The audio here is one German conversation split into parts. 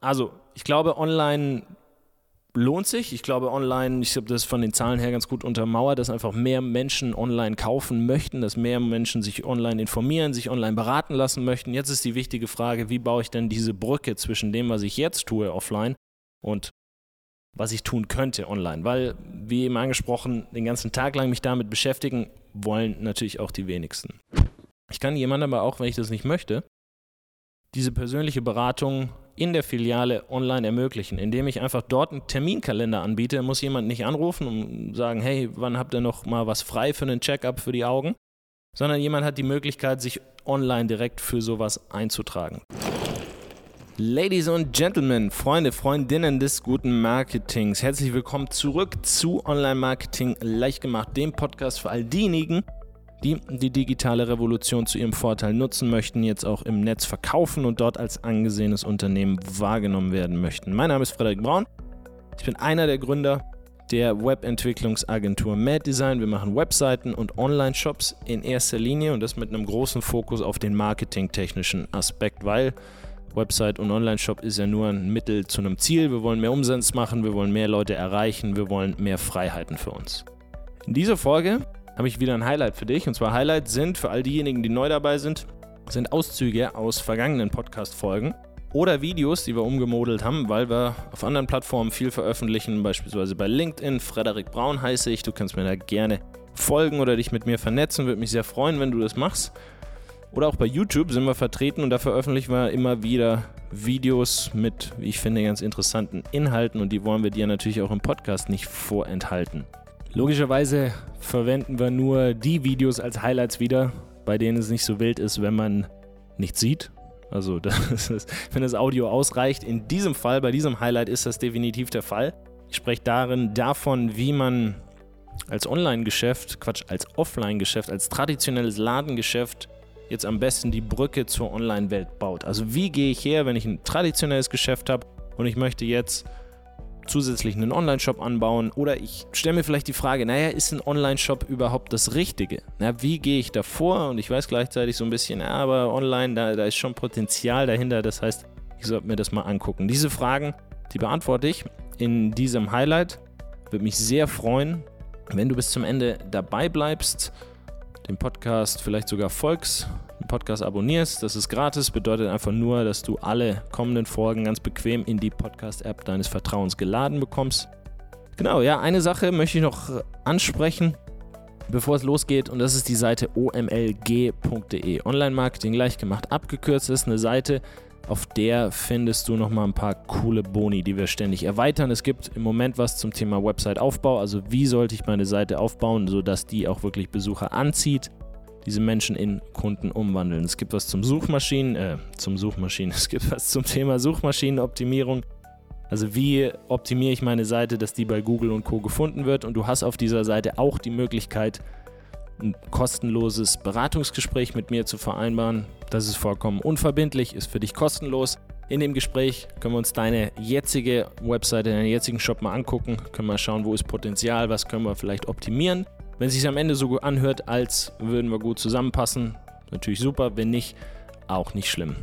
Also, ich glaube, online lohnt sich. Ich glaube, online, ich glaube, das von den Zahlen her ganz gut untermauert, dass einfach mehr Menschen online kaufen möchten, dass mehr Menschen sich online informieren, sich online beraten lassen möchten. Jetzt ist die wichtige Frage, wie baue ich denn diese Brücke zwischen dem, was ich jetzt tue offline und was ich tun könnte online? Weil, wie eben angesprochen, den ganzen Tag lang mich damit beschäftigen wollen natürlich auch die wenigsten. Ich kann jemandem aber auch, wenn ich das nicht möchte, diese persönliche Beratung in der Filiale online ermöglichen, indem ich einfach dort einen Terminkalender anbiete. Muss jemand nicht anrufen und sagen, hey, wann habt ihr noch mal was frei für einen Checkup für die Augen? Sondern jemand hat die Möglichkeit, sich online direkt für sowas einzutragen. Ladies und Gentlemen, Freunde, Freundinnen des guten Marketings, herzlich willkommen zurück zu Online Marketing leicht gemacht, dem Podcast für all diejenigen, die die digitale Revolution zu ihrem Vorteil nutzen möchten, jetzt auch im Netz verkaufen und dort als angesehenes Unternehmen wahrgenommen werden möchten. Mein Name ist Frederik Braun. Ich bin einer der Gründer der Webentwicklungsagentur Mad Design. Wir machen Webseiten und Online-Shops in erster Linie und das mit einem großen Fokus auf den marketingtechnischen Aspekt, weil Website und Online-Shop ist ja nur ein Mittel zu einem Ziel. Wir wollen mehr Umsatz machen, wir wollen mehr Leute erreichen, wir wollen mehr Freiheiten für uns. In dieser Folge habe ich wieder ein Highlight für dich. Und zwar Highlights sind für all diejenigen, die neu dabei sind, sind Auszüge aus vergangenen Podcast-Folgen oder Videos, die wir umgemodelt haben, weil wir auf anderen Plattformen viel veröffentlichen, beispielsweise bei LinkedIn. Frederik Braun heiße ich. Du kannst mir da gerne folgen oder dich mit mir vernetzen. Würde mich sehr freuen, wenn du das machst. Oder auch bei YouTube sind wir vertreten und da veröffentlichen wir immer wieder Videos mit, wie ich finde, ganz interessanten Inhalten und die wollen wir dir natürlich auch im Podcast nicht vorenthalten. Logischerweise verwenden wir nur die Videos als Highlights wieder, bei denen es nicht so wild ist, wenn man nichts sieht. Also das ist, wenn das Audio ausreicht. In diesem Fall, bei diesem Highlight ist das definitiv der Fall. Ich spreche darin davon, wie man als Online-Geschäft, Quatsch, als Offline-Geschäft, als traditionelles Ladengeschäft jetzt am besten die Brücke zur Online-Welt baut. Also wie gehe ich her, wenn ich ein traditionelles Geschäft habe und ich möchte jetzt zusätzlich einen Online-Shop anbauen oder ich stelle mir vielleicht die Frage, naja, ist ein Online-Shop überhaupt das Richtige? Na, wie gehe ich davor? Und ich weiß gleichzeitig so ein bisschen, ja, aber online, da, da ist schon Potenzial dahinter. Das heißt, ich sollte mir das mal angucken. Diese Fragen, die beantworte ich in diesem Highlight. Würde mich sehr freuen, wenn du bis zum Ende dabei bleibst, den Podcast vielleicht sogar folgst Podcast abonnierst. Das ist gratis, bedeutet einfach nur, dass du alle kommenden Folgen ganz bequem in die Podcast-App deines Vertrauens geladen bekommst. Genau, ja, eine Sache möchte ich noch ansprechen, bevor es losgeht, und das ist die Seite omlg.de. Online-Marketing leicht gemacht, abgekürzt ist eine Seite, auf der findest du nochmal ein paar coole Boni, die wir ständig erweitern. Es gibt im Moment was zum Thema Website-Aufbau, also wie sollte ich meine Seite aufbauen, sodass die auch wirklich Besucher anzieht diese Menschen in Kunden umwandeln. Es gibt was zum Suchmaschinen, äh, zum Suchmaschinen, es gibt was zum Thema Suchmaschinenoptimierung. Also wie optimiere ich meine Seite, dass die bei Google und Co gefunden wird und du hast auf dieser Seite auch die Möglichkeit, ein kostenloses Beratungsgespräch mit mir zu vereinbaren. Das ist vollkommen unverbindlich, ist für dich kostenlos. In dem Gespräch können wir uns deine jetzige Webseite, deinen jetzigen Shop mal angucken, können wir schauen, wo ist Potenzial, was können wir vielleicht optimieren wenn es sich am Ende so anhört, als würden wir gut zusammenpassen, natürlich super. Wenn nicht, auch nicht schlimm.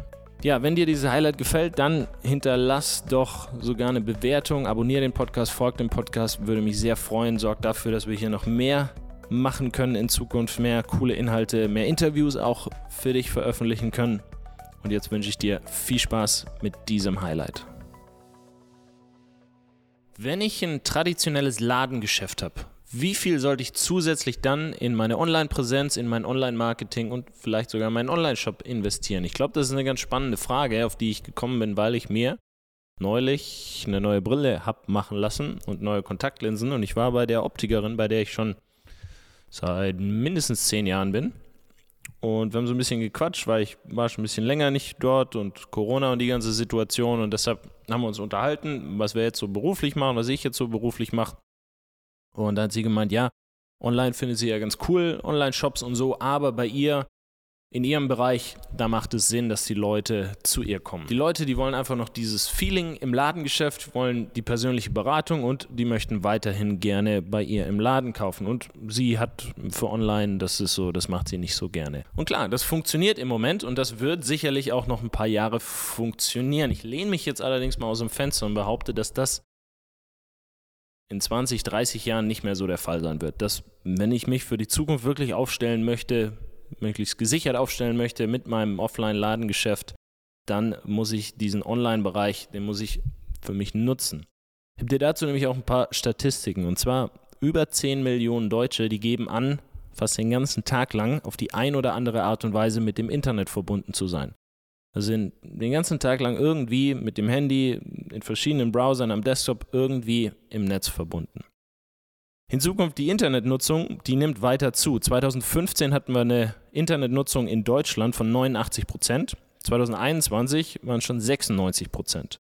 Ja, wenn dir dieses Highlight gefällt, dann hinterlass doch sogar eine Bewertung, abonniere den Podcast, folg dem Podcast, würde mich sehr freuen. Sorg dafür, dass wir hier noch mehr machen können in Zukunft, mehr coole Inhalte, mehr Interviews auch für dich veröffentlichen können. Und jetzt wünsche ich dir viel Spaß mit diesem Highlight. Wenn ich ein traditionelles Ladengeschäft habe, wie viel sollte ich zusätzlich dann in meine Online-Präsenz, in mein Online-Marketing und vielleicht sogar meinen Online-Shop investieren? Ich glaube, das ist eine ganz spannende Frage, auf die ich gekommen bin, weil ich mir neulich eine neue Brille habe machen lassen und neue Kontaktlinsen und ich war bei der Optikerin, bei der ich schon seit mindestens zehn Jahren bin. Und wir haben so ein bisschen gequatscht, weil ich war schon ein bisschen länger nicht dort und Corona und die ganze Situation und deshalb haben wir uns unterhalten, was wir jetzt so beruflich machen, was ich jetzt so beruflich mache. Und dann hat sie gemeint, ja, online findet sie ja ganz cool, Online-Shops und so, aber bei ihr in ihrem Bereich, da macht es Sinn, dass die Leute zu ihr kommen. Die Leute, die wollen einfach noch dieses Feeling im Ladengeschäft, wollen die persönliche Beratung und die möchten weiterhin gerne bei ihr im Laden kaufen. Und sie hat für online, das ist so, das macht sie nicht so gerne. Und klar, das funktioniert im Moment und das wird sicherlich auch noch ein paar Jahre funktionieren. Ich lehne mich jetzt allerdings mal aus dem Fenster und behaupte, dass das in 20, 30 Jahren nicht mehr so der Fall sein wird. Dass, wenn ich mich für die Zukunft wirklich aufstellen möchte, möglichst gesichert aufstellen möchte mit meinem Offline-Ladengeschäft, dann muss ich diesen Online-Bereich, den muss ich für mich nutzen. Ich habe dir dazu nämlich auch ein paar Statistiken. Und zwar über 10 Millionen Deutsche, die geben an, fast den ganzen Tag lang auf die ein oder andere Art und Weise mit dem Internet verbunden zu sein. Also sind den ganzen Tag lang irgendwie mit dem Handy, in verschiedenen Browsern am Desktop irgendwie im Netz verbunden. Hinzu kommt die Internetnutzung, die nimmt weiter zu. 2015 hatten wir eine Internetnutzung in Deutschland von 89 Prozent. 2021 waren schon 96 Prozent.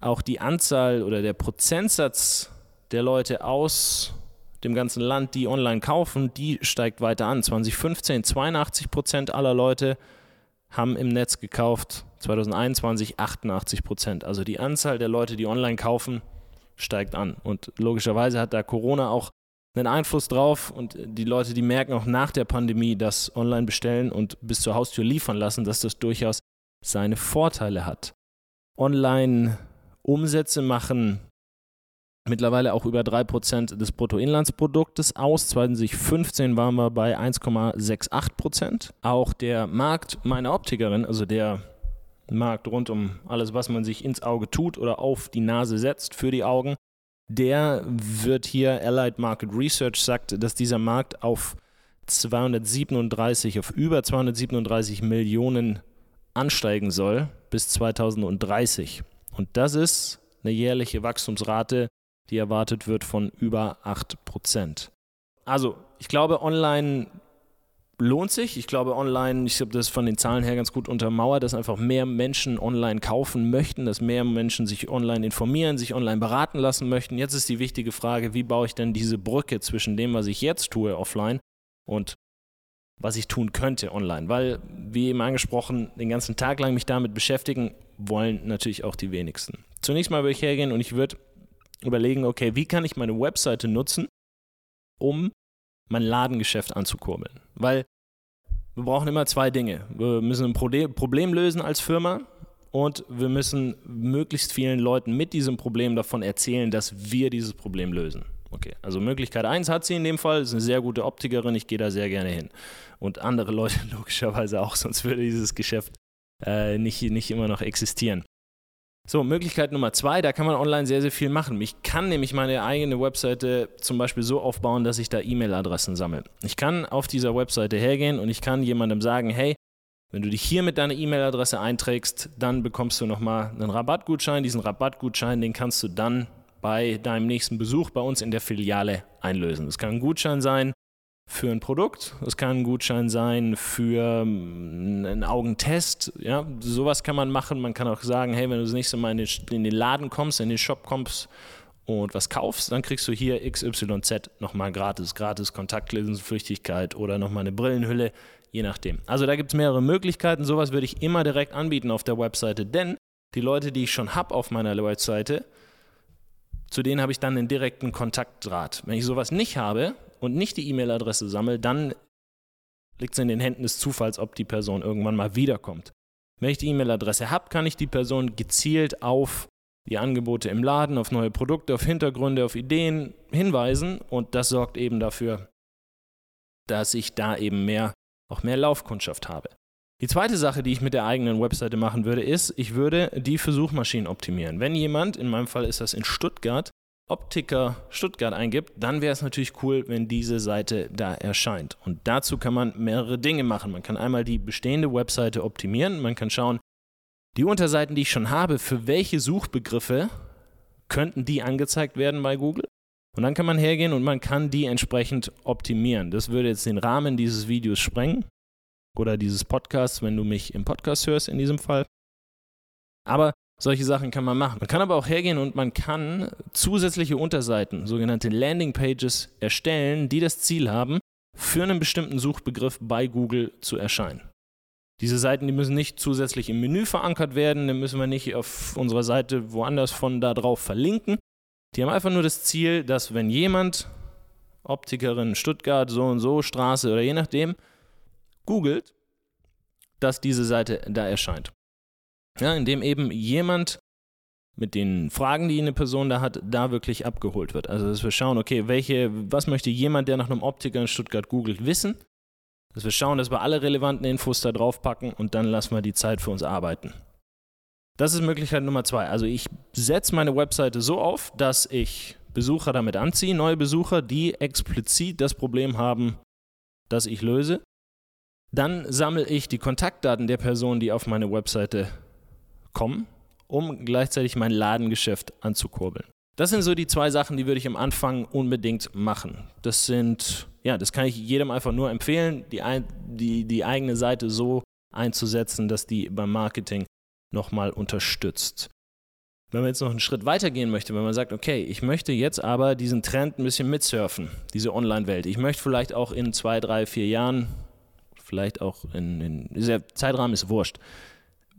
Auch die Anzahl oder der Prozentsatz der Leute aus dem ganzen Land, die online kaufen, die steigt weiter an. 2015 82 Prozent aller Leute haben im Netz gekauft, 2021 88 Prozent. Also die Anzahl der Leute, die online kaufen, steigt an. Und logischerweise hat da Corona auch einen Einfluss drauf und die Leute, die merken auch nach der Pandemie, dass online bestellen und bis zur Haustür liefern lassen, dass das durchaus seine Vorteile hat. Online Umsätze machen mittlerweile auch über 3% des Bruttoinlandsproduktes aus. 2015 waren wir bei 1,68%. Auch der Markt meiner Optikerin, also der Markt rund um alles, was man sich ins Auge tut oder auf die Nase setzt für die Augen, der wird hier, Allied Market Research sagt, dass dieser Markt auf 237, auf über 237 Millionen ansteigen soll bis 2030. Und das ist eine jährliche Wachstumsrate, die erwartet wird von über 8%. Also, ich glaube, online lohnt sich. Ich glaube, online, ich habe das von den Zahlen her ganz gut untermauert, dass einfach mehr Menschen online kaufen möchten, dass mehr Menschen sich online informieren, sich online beraten lassen möchten. Jetzt ist die wichtige Frage, wie baue ich denn diese Brücke zwischen dem, was ich jetzt tue offline und was ich tun könnte online? Weil, wie eben angesprochen, den ganzen Tag lang mich damit beschäftigen, wollen natürlich auch die wenigsten. Zunächst mal würde ich hergehen und ich würde überlegen, okay, wie kann ich meine Webseite nutzen, um mein Ladengeschäft anzukurbeln. Weil wir brauchen immer zwei Dinge. Wir müssen ein Problem lösen als Firma und wir müssen möglichst vielen Leuten mit diesem Problem davon erzählen, dass wir dieses Problem lösen. Okay, also Möglichkeit 1 hat sie in dem Fall, ist eine sehr gute Optikerin, ich gehe da sehr gerne hin. Und andere Leute logischerweise auch, sonst würde dieses Geschäft äh, nicht, nicht immer noch existieren. So, Möglichkeit Nummer zwei, da kann man online sehr, sehr viel machen. Ich kann nämlich meine eigene Webseite zum Beispiel so aufbauen, dass ich da E-Mail-Adressen sammle. Ich kann auf dieser Webseite hergehen und ich kann jemandem sagen, hey, wenn du dich hier mit deiner E-Mail-Adresse einträgst, dann bekommst du nochmal einen Rabattgutschein. Diesen Rabattgutschein, den kannst du dann bei deinem nächsten Besuch bei uns in der Filiale einlösen. Das kann ein Gutschein sein für ein Produkt, es kann ein Gutschein sein für ähm, einen Augentest, ja, sowas kann man machen. Man kann auch sagen, hey, wenn du das nächste Mal in den, in den Laden kommst, in den Shop kommst und was kaufst, dann kriegst du hier XYZ nochmal gratis, gratis Kontaktlinsenflüchtigkeit oder nochmal eine Brillenhülle, je nachdem. Also da gibt es mehrere Möglichkeiten, sowas würde ich immer direkt anbieten auf der Webseite, denn die Leute, die ich schon habe auf meiner Webseite, zu denen habe ich dann einen direkten Kontaktdraht. Wenn ich sowas nicht habe, und nicht die E-Mail-Adresse sammle, dann liegt es in den Händen des Zufalls, ob die Person irgendwann mal wiederkommt. Wenn ich die E-Mail-Adresse habe, kann ich die Person gezielt auf die Angebote im Laden, auf neue Produkte, auf Hintergründe, auf Ideen hinweisen und das sorgt eben dafür, dass ich da eben mehr, auch mehr Laufkundschaft habe. Die zweite Sache, die ich mit der eigenen Webseite machen würde, ist, ich würde die für Suchmaschinen optimieren. Wenn jemand, in meinem Fall ist das in Stuttgart, Optiker Stuttgart eingibt, dann wäre es natürlich cool, wenn diese Seite da erscheint. Und dazu kann man mehrere Dinge machen. Man kann einmal die bestehende Webseite optimieren, man kann schauen, die Unterseiten, die ich schon habe, für welche Suchbegriffe könnten die angezeigt werden bei Google? Und dann kann man hergehen und man kann die entsprechend optimieren. Das würde jetzt den Rahmen dieses Videos sprengen oder dieses Podcasts, wenn du mich im Podcast hörst in diesem Fall. Aber solche Sachen kann man machen. Man kann aber auch hergehen und man kann zusätzliche Unterseiten, sogenannte Landing Pages, erstellen, die das Ziel haben, für einen bestimmten Suchbegriff bei Google zu erscheinen. Diese Seiten, die müssen nicht zusätzlich im Menü verankert werden, dann müssen wir nicht auf unserer Seite woanders von da drauf verlinken. Die haben einfach nur das Ziel, dass wenn jemand, Optikerin Stuttgart, so und so, Straße oder je nachdem, googelt, dass diese Seite da erscheint. Ja, indem eben jemand mit den Fragen, die eine Person da hat, da wirklich abgeholt wird. Also, dass wir schauen, okay, welche, was möchte jemand, der nach einem Optiker in Stuttgart googelt, wissen? Dass wir schauen, dass wir alle relevanten Infos da drauf packen und dann lassen wir die Zeit für uns arbeiten. Das ist Möglichkeit Nummer zwei. Also, ich setze meine Webseite so auf, dass ich Besucher damit anziehe, neue Besucher, die explizit das Problem haben, das ich löse. Dann sammle ich die Kontaktdaten der Personen, die auf meine Webseite kommen um gleichzeitig mein Ladengeschäft anzukurbeln. Das sind so die zwei Sachen, die würde ich am Anfang unbedingt machen. Das sind, ja, das kann ich jedem einfach nur empfehlen, die, die, die eigene Seite so einzusetzen, dass die beim Marketing nochmal unterstützt. Wenn man jetzt noch einen Schritt weiter gehen möchte, wenn man sagt, okay, ich möchte jetzt aber diesen Trend ein bisschen mitsurfen, diese Online-Welt. Ich möchte vielleicht auch in zwei, drei, vier Jahren, vielleicht auch in, in dieser Zeitrahmen ist wurscht,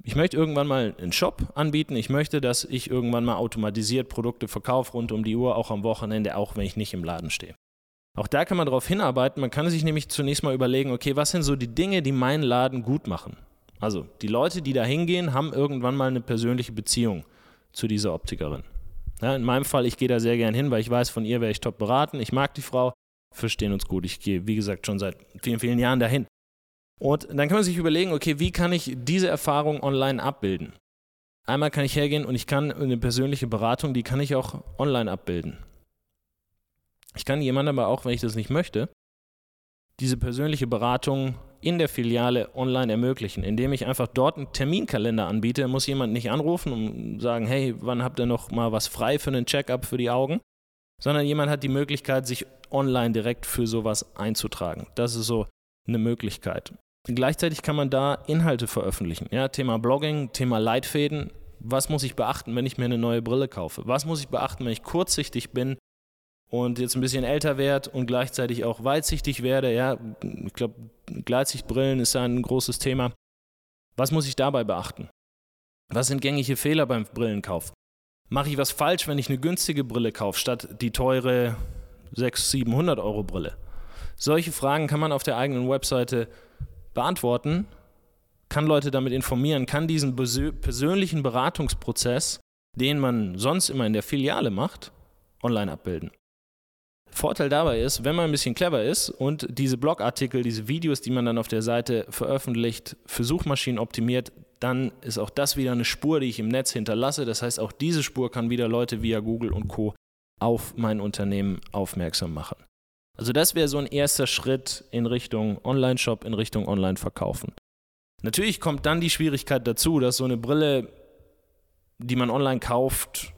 ich möchte irgendwann mal einen Shop anbieten. Ich möchte, dass ich irgendwann mal automatisiert Produkte verkaufe rund um die Uhr, auch am Wochenende, auch wenn ich nicht im Laden stehe. Auch da kann man darauf hinarbeiten. Man kann sich nämlich zunächst mal überlegen, okay, was sind so die Dinge, die meinen Laden gut machen? Also die Leute, die da hingehen, haben irgendwann mal eine persönliche Beziehung zu dieser Optikerin. Ja, in meinem Fall, ich gehe da sehr gern hin, weil ich weiß, von ihr wäre ich top beraten. Ich mag die Frau, verstehen uns gut. Ich gehe, wie gesagt, schon seit vielen, vielen Jahren dahin. Und dann kann man sich überlegen, okay, wie kann ich diese Erfahrung online abbilden? Einmal kann ich hergehen und ich kann eine persönliche Beratung, die kann ich auch online abbilden. Ich kann jemandem aber auch, wenn ich das nicht möchte, diese persönliche Beratung in der Filiale online ermöglichen, indem ich einfach dort einen Terminkalender anbiete. Muss jemand nicht anrufen und sagen, hey, wann habt ihr noch mal was frei für einen Checkup für die Augen? Sondern jemand hat die Möglichkeit, sich online direkt für sowas einzutragen. Das ist so eine Möglichkeit. Gleichzeitig kann man da Inhalte veröffentlichen. Ja, Thema Blogging, Thema Leitfäden. Was muss ich beachten, wenn ich mir eine neue Brille kaufe? Was muss ich beachten, wenn ich kurzsichtig bin und jetzt ein bisschen älter werde und gleichzeitig auch weitsichtig werde? Ja, ich glaube, Gleitsichtbrillen ist ein großes Thema. Was muss ich dabei beachten? Was sind gängige Fehler beim Brillenkauf? Mache ich was falsch, wenn ich eine günstige Brille kaufe, statt die teure 600, 700 Euro Brille? Solche Fragen kann man auf der eigenen Webseite beantworten, kann Leute damit informieren, kann diesen persönlichen Beratungsprozess, den man sonst immer in der Filiale macht, online abbilden. Vorteil dabei ist, wenn man ein bisschen clever ist und diese Blogartikel, diese Videos, die man dann auf der Seite veröffentlicht, für Suchmaschinen optimiert, dann ist auch das wieder eine Spur, die ich im Netz hinterlasse. Das heißt, auch diese Spur kann wieder Leute via Google und Co. auf mein Unternehmen aufmerksam machen. Also das wäre so ein erster Schritt in Richtung Online-Shop, in Richtung Online-Verkaufen. Natürlich kommt dann die Schwierigkeit dazu, dass so eine Brille, die man online kauft,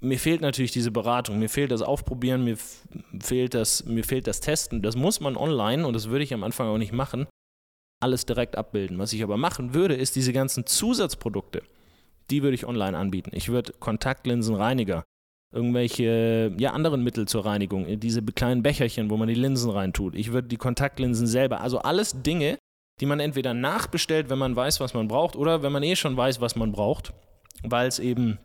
mir fehlt natürlich diese Beratung, mir fehlt das Aufprobieren, mir fehlt das, mir fehlt das Testen. Das muss man online und das würde ich am Anfang auch nicht machen, alles direkt abbilden. Was ich aber machen würde, ist diese ganzen Zusatzprodukte, die würde ich online anbieten. Ich würde Kontaktlinsenreiniger irgendwelche ja, anderen Mittel zur Reinigung, diese kleinen Becherchen, wo man die Linsen reintut. Ich würde die Kontaktlinsen selber, also alles Dinge, die man entweder nachbestellt, wenn man weiß, was man braucht, oder wenn man eh schon weiß, was man braucht, weil es eben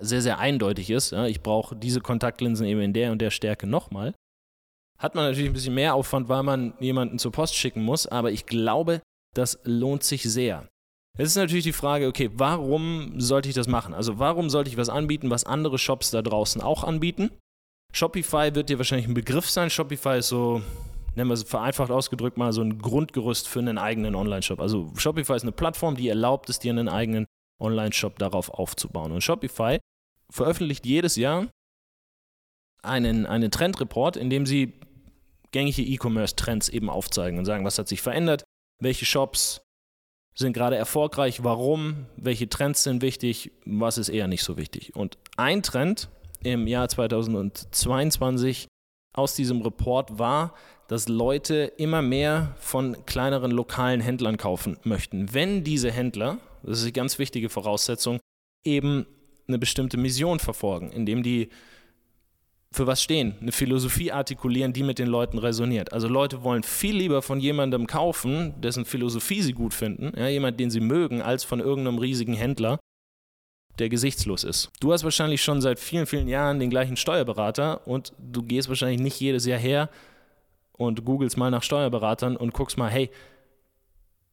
sehr, sehr eindeutig ist. Ja, ich brauche diese Kontaktlinsen eben in der und der Stärke nochmal. Hat man natürlich ein bisschen mehr Aufwand, weil man jemanden zur Post schicken muss, aber ich glaube, das lohnt sich sehr. Jetzt ist natürlich die Frage, okay, warum sollte ich das machen? Also warum sollte ich was anbieten, was andere Shops da draußen auch anbieten? Shopify wird dir wahrscheinlich ein Begriff sein. Shopify ist so, nennen wir es vereinfacht ausgedrückt mal, so ein Grundgerüst für einen eigenen Online-Shop. Also Shopify ist eine Plattform, die erlaubt es dir, einen eigenen Online-Shop darauf aufzubauen. Und Shopify veröffentlicht jedes Jahr einen, einen Trendreport, in dem sie gängige E-Commerce-Trends eben aufzeigen und sagen, was hat sich verändert, welche Shops sind gerade erfolgreich, warum, welche Trends sind wichtig, was ist eher nicht so wichtig. Und ein Trend im Jahr 2022 aus diesem Report war, dass Leute immer mehr von kleineren lokalen Händlern kaufen möchten, wenn diese Händler, das ist eine ganz wichtige Voraussetzung, eben eine bestimmte Mission verfolgen, indem die für was stehen, eine Philosophie artikulieren, die mit den Leuten resoniert. Also Leute wollen viel lieber von jemandem kaufen, dessen Philosophie sie gut finden, ja, jemand, den sie mögen, als von irgendeinem riesigen Händler, der gesichtslos ist. Du hast wahrscheinlich schon seit vielen, vielen Jahren den gleichen Steuerberater und du gehst wahrscheinlich nicht jedes Jahr her und googelst mal nach Steuerberatern und guckst mal, hey,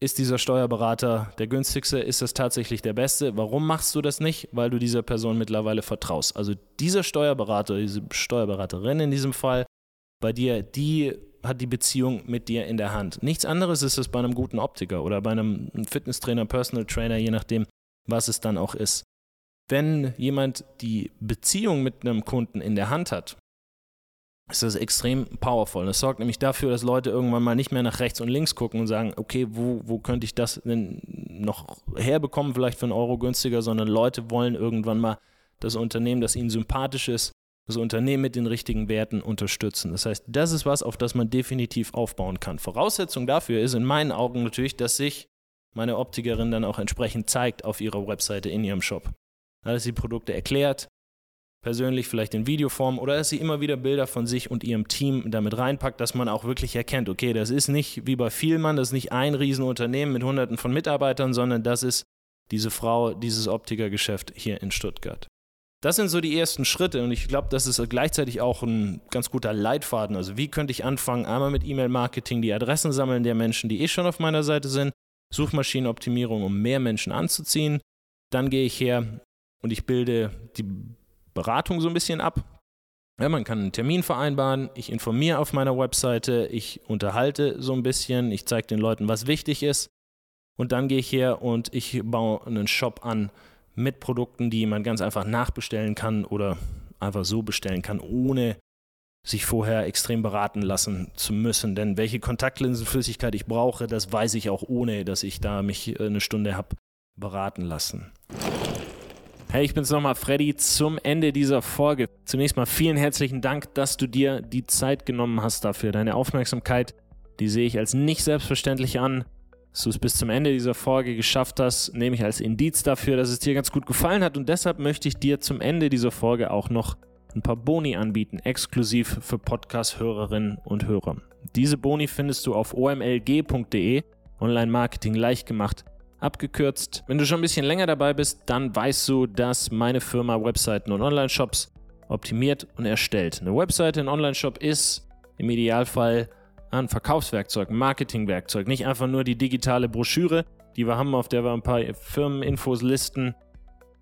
ist dieser Steuerberater der günstigste? Ist das tatsächlich der beste? Warum machst du das nicht? Weil du dieser Person mittlerweile vertraust. Also dieser Steuerberater, diese Steuerberaterin in diesem Fall, bei dir, die hat die Beziehung mit dir in der Hand. Nichts anderes ist es bei einem guten Optiker oder bei einem Fitnesstrainer, Personal Trainer, je nachdem, was es dann auch ist. Wenn jemand die Beziehung mit einem Kunden in der Hand hat, ist das extrem powerful. Das sorgt nämlich dafür, dass Leute irgendwann mal nicht mehr nach rechts und links gucken und sagen, okay, wo, wo könnte ich das denn noch herbekommen, vielleicht für einen Euro günstiger, sondern Leute wollen irgendwann mal das Unternehmen, das ihnen sympathisch ist, das Unternehmen mit den richtigen Werten unterstützen. Das heißt, das ist was, auf das man definitiv aufbauen kann. Voraussetzung dafür ist in meinen Augen natürlich, dass sich meine Optikerin dann auch entsprechend zeigt auf ihrer Webseite in ihrem Shop. Dass sie Produkte erklärt, persönlich, vielleicht in Videoform, oder dass sie immer wieder Bilder von sich und ihrem Team damit reinpackt, dass man auch wirklich erkennt, okay, das ist nicht wie bei Vielmann, das ist nicht ein Riesenunternehmen mit hunderten von Mitarbeitern, sondern das ist diese Frau, dieses Optikergeschäft hier in Stuttgart. Das sind so die ersten Schritte und ich glaube, das ist gleichzeitig auch ein ganz guter Leitfaden. Also wie könnte ich anfangen? Einmal mit E-Mail-Marketing, die Adressen sammeln der Menschen, die eh schon auf meiner Seite sind, Suchmaschinenoptimierung, um mehr Menschen anzuziehen. Dann gehe ich her und ich bilde die Beratung so ein bisschen ab. Ja, man kann einen Termin vereinbaren, ich informiere auf meiner Webseite, ich unterhalte so ein bisschen, ich zeige den Leuten, was wichtig ist. Und dann gehe ich her und ich baue einen Shop an mit Produkten, die man ganz einfach nachbestellen kann oder einfach so bestellen kann, ohne sich vorher extrem beraten lassen zu müssen. Denn welche Kontaktlinsenflüssigkeit ich brauche, das weiß ich auch ohne, dass ich da mich eine Stunde habe beraten lassen. Hey, ich bin's nochmal, Freddy, zum Ende dieser Folge. Zunächst mal vielen herzlichen Dank, dass du dir die Zeit genommen hast dafür. Deine Aufmerksamkeit, die sehe ich als nicht selbstverständlich an. Dass du es bis zum Ende dieser Folge geschafft hast, nehme ich als Indiz dafür, dass es dir ganz gut gefallen hat. Und deshalb möchte ich dir zum Ende dieser Folge auch noch ein paar Boni anbieten, exklusiv für Podcast-Hörerinnen und Hörer. Diese Boni findest du auf omlg.de, Online-Marketing leicht gemacht abgekürzt. Wenn du schon ein bisschen länger dabei bist, dann weißt du, dass meine Firma Webseiten und Online-Shops optimiert und erstellt. Eine Webseite, ein Online-Shop ist im Idealfall ein Verkaufswerkzeug, ein Marketingwerkzeug, nicht einfach nur die digitale Broschüre, die wir haben, auf der wir ein paar Firmeninfos listen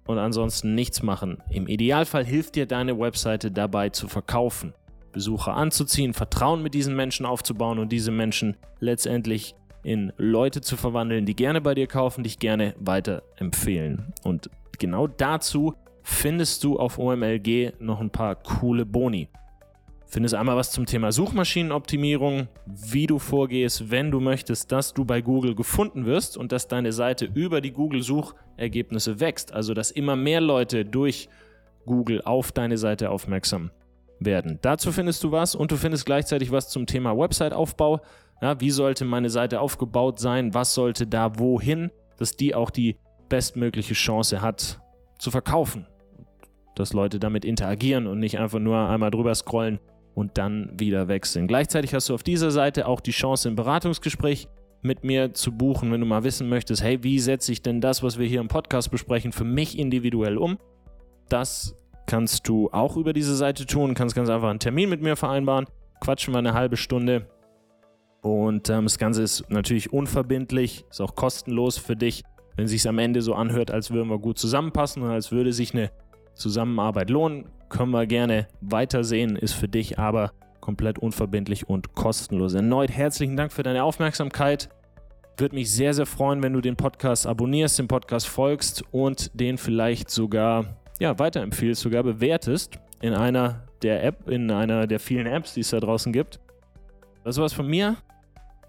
und ansonsten nichts machen. Im Idealfall hilft dir deine Webseite dabei zu verkaufen, Besucher anzuziehen, Vertrauen mit diesen Menschen aufzubauen und diese Menschen letztendlich in Leute zu verwandeln, die gerne bei dir kaufen, dich gerne weiterempfehlen. Und genau dazu findest du auf OMLG noch ein paar coole Boni. Findest einmal was zum Thema Suchmaschinenoptimierung, wie du vorgehst, wenn du möchtest, dass du bei Google gefunden wirst und dass deine Seite über die Google-Suchergebnisse wächst. Also, dass immer mehr Leute durch Google auf deine Seite aufmerksam werden. Dazu findest du was und du findest gleichzeitig was zum Thema Website-Aufbau. Ja, wie sollte meine Seite aufgebaut sein? Was sollte da wohin? Dass die auch die bestmögliche Chance hat zu verkaufen. Dass Leute damit interagieren und nicht einfach nur einmal drüber scrollen und dann wieder wechseln. Gleichzeitig hast du auf dieser Seite auch die Chance, ein Beratungsgespräch mit mir zu buchen, wenn du mal wissen möchtest, hey, wie setze ich denn das, was wir hier im Podcast besprechen, für mich individuell um? Das kannst du auch über diese Seite tun, kannst ganz einfach einen Termin mit mir vereinbaren, quatschen wir eine halbe Stunde und ähm, das Ganze ist natürlich unverbindlich, ist auch kostenlos für dich, wenn es sich am Ende so anhört, als würden wir gut zusammenpassen und als würde sich eine Zusammenarbeit lohnen, können wir gerne weitersehen, ist für dich aber komplett unverbindlich und kostenlos. Erneut herzlichen Dank für deine Aufmerksamkeit. Würde mich sehr, sehr freuen, wenn du den Podcast abonnierst, den Podcast folgst und den vielleicht sogar ja, weiterempfiehlst, sogar bewertest in einer der App, in einer der vielen Apps, die es da draußen gibt. Das war's von mir.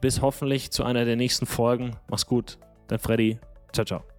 Bis hoffentlich zu einer der nächsten Folgen. Mach's gut, dein Freddy. Ciao, ciao.